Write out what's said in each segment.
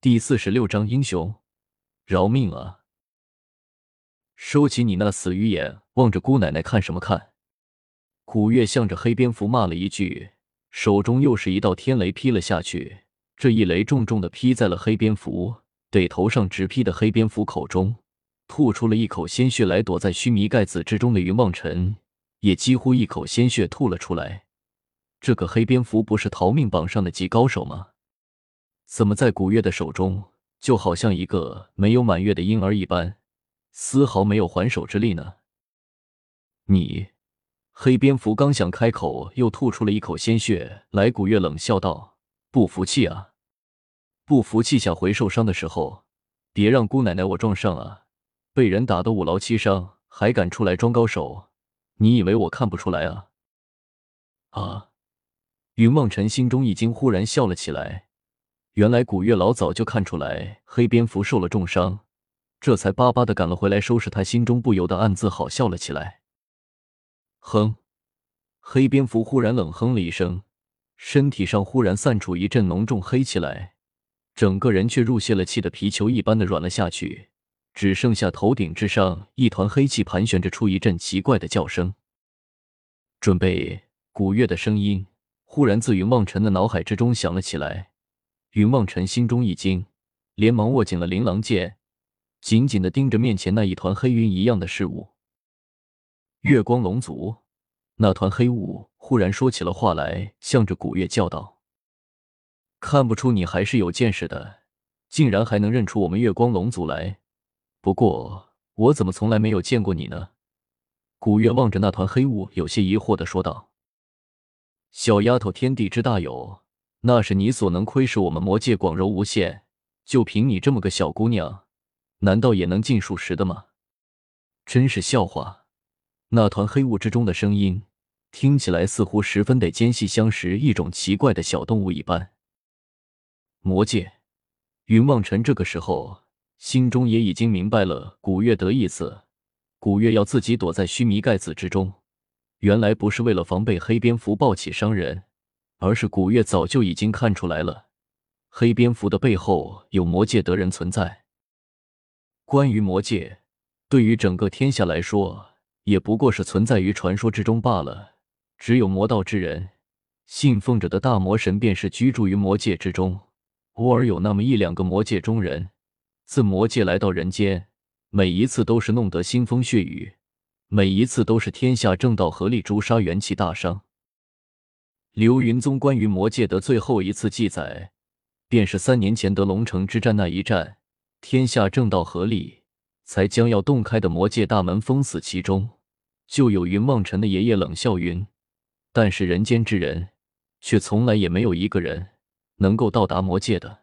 第四十六章英雄，饶命啊！收起你那死鱼眼，望着姑奶奶看什么看？古月向着黑蝙蝠骂了一句，手中又是一道天雷劈了下去。这一雷重重的劈在了黑蝙蝠得头上，直劈的黑蝙蝠口中吐出了一口鲜血来。躲在须弥盖子之中的云望尘也几乎一口鲜血吐了出来。这个黑蝙蝠不是逃命榜上的极高手吗？怎么在古月的手中就好像一个没有满月的婴儿一般，丝毫没有还手之力呢？你，黑蝙蝠刚想开口，又吐出了一口鲜血来。古月冷笑道。不服气啊！不服气，下回受伤的时候，别让姑奶奶我撞上啊！被人打得五劳七伤，还敢出来装高手？你以为我看不出来啊？啊！云梦辰心中已经忽然笑了起来。原来古月老早就看出来黑蝙蝠受了重伤，这才巴巴的赶了回来收拾。他心中不由得暗自好笑了起来。哼！黑蝙蝠忽然冷哼了一声。身体上忽然散出一阵浓重黑气来，整个人却入泄了气的皮球一般的软了下去，只剩下头顶之上一团黑气盘旋着，出一阵奇怪的叫声。准备，古月的声音忽然自云望尘的脑海之中响了起来。云望尘心中一惊，连忙握紧了琳琅剑，紧紧的盯着面前那一团黑云一样的事物。月光龙族。那团黑雾忽然说起了话来，向着古月叫道：“看不出你还是有见识的，竟然还能认出我们月光龙族来。不过我怎么从来没有见过你呢？”古月望着那团黑雾，有些疑惑的说道：“小丫头，天地之大有，那是你所能窥视我们魔界广柔无限。就凭你这么个小姑娘，难道也能尽数识的吗？真是笑话！”那团黑雾之中的声音。听起来似乎十分得间隙相识一种奇怪的小动物一般。魔界，云望尘这个时候心中也已经明白了古月的意思。古月要自己躲在须弥盖子之中，原来不是为了防备黑蝙蝠暴起伤人，而是古月早就已经看出来了，黑蝙蝠的背后有魔界的人存在。关于魔界，对于整个天下来说，也不过是存在于传说之中罢了。只有魔道之人，信奉着的大魔神，便是居住于魔界之中。偶尔有那么一两个魔界中人，自魔界来到人间，每一次都是弄得腥风血雨，每一次都是天下正道合力诛杀元气大伤。流云宗关于魔界的最后一次记载，便是三年前得龙城之战那一战，天下正道合力才将要洞开的魔界大门封死其中，就有云望尘的爷爷冷笑云。但是人间之人，却从来也没有一个人能够到达魔界的。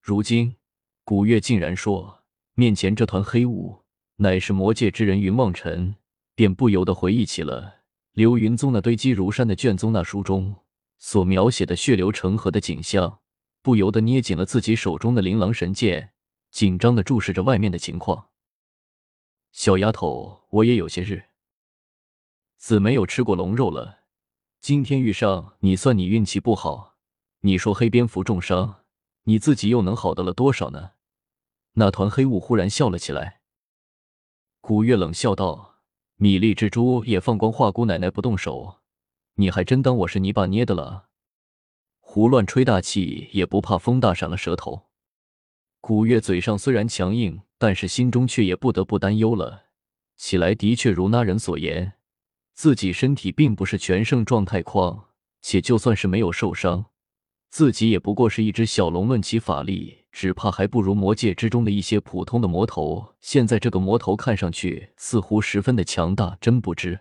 如今古月竟然说面前这团黑雾乃是魔界之人云望尘，便不由得回忆起了流云宗那堆积如山的卷宗那书中所描写的血流成河的景象，不由得捏紧了自己手中的琳琅神剑，紧张的注视着外面的情况。小丫头，我也有些日。子没有吃过龙肉了，今天遇上你，算你运气不好。你说黑蝙蝠重伤，你自己又能好得了多少呢？那团黑雾忽然笑了起来。古月冷笑道：“米粒蜘蛛也放光化姑奶奶不动手，你还真当我是泥巴捏的了？胡乱吹大气也不怕风大闪了舌头。”古月嘴上虽然强硬，但是心中却也不得不担忧了起来。的确如那人所言。自己身体并不是全盛状态，况且就算是没有受伤，自己也不过是一只小龙。论起法力，只怕还不如魔界之中的一些普通的魔头。现在这个魔头看上去似乎十分的强大，真不知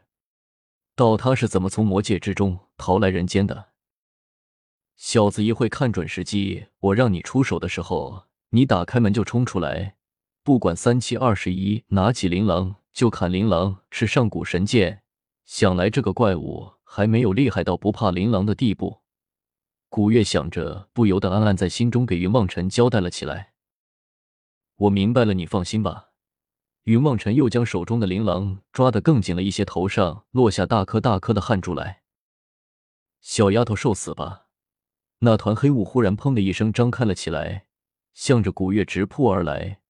道他是怎么从魔界之中逃来人间的。小子一会看准时机，我让你出手的时候，你打开门就冲出来，不管三七二十一，拿起琳琅就砍琳琅，是上古神剑。想来这个怪物还没有厉害到不怕琳琅的地步。古月想着，不由得暗暗在心中给云望尘交代了起来。我明白了，你放心吧。云望尘又将手中的琳琅抓得更紧了一些，头上落下大颗大颗的汗珠来。小丫头，受死吧！那团黑雾忽然砰的一声张开了起来，向着古月直扑而来。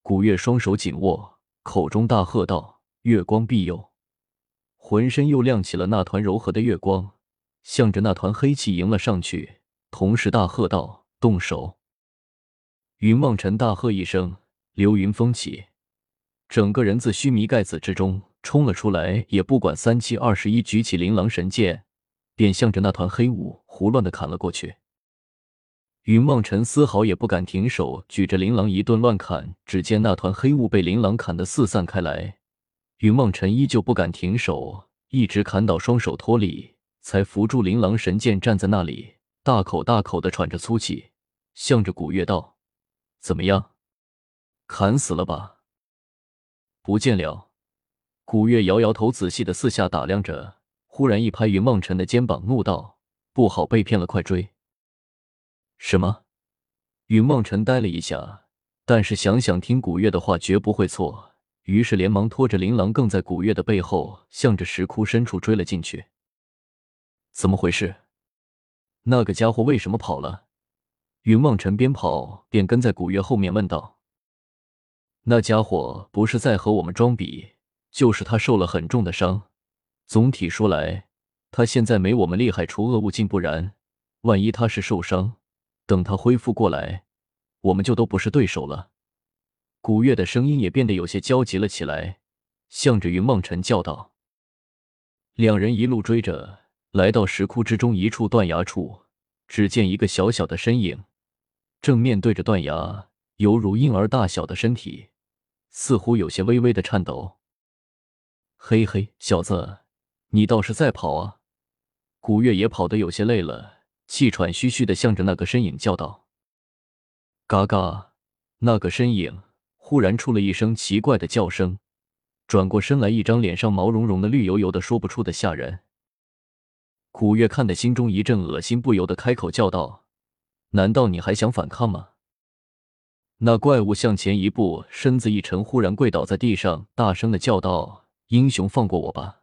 古月双手紧握，口中大喝道：“月光庇佑！”浑身又亮起了那团柔和的月光，向着那团黑气迎了上去，同时大喝道：“动手！”云望尘大喝一声，流云风起，整个人自须弥盖子之中冲了出来，也不管三七二十一，举起琳琅神剑，便向着那团黑雾胡乱的砍了过去。云望尘丝毫也不敢停手，举着琳琅一顿乱砍。只见那团黑雾被琳琅砍得四散开来，云望尘依旧不敢停手，一直砍倒，双手脱力，才扶住琳琅神剑，站在那里，大口大口的喘着粗气，向着古月道：“怎么样，砍死了吧？”不见了。古月摇摇头，仔细的四下打量着，忽然一拍云梦尘的肩膀，怒道：“不好，被骗了，快追！”什么？云梦辰呆了一下，但是想想听古月的话绝不会错，于是连忙拖着琳琅，更在古月的背后，向着石窟深处追了进去。怎么回事？那个家伙为什么跑了？云梦辰边跑边跟在古月后面问道：“那家伙不是在和我们装逼，就是他受了很重的伤。总体说来，他现在没我们厉害，除恶务尽，不然，万一他是受伤……”等他恢复过来，我们就都不是对手了。古月的声音也变得有些焦急了起来，向着云梦辰叫道：“两人一路追着，来到石窟之中一处断崖处，只见一个小小的身影，正面对着断崖，犹如婴儿大小的身体，似乎有些微微的颤抖。嘿嘿，小子，你倒是在跑啊！”古月也跑得有些累了。气喘吁吁的向着那个身影叫道：“嘎嘎！”那个身影忽然出了一声奇怪的叫声，转过身来，一张脸上毛茸茸的、绿油油的，说不出的吓人。古月看得心中一阵恶心，不由得开口叫道：“难道你还想反抗吗？”那怪物向前一步，身子一沉，忽然跪倒在地上，大声的叫道：“英雄，放过我吧！”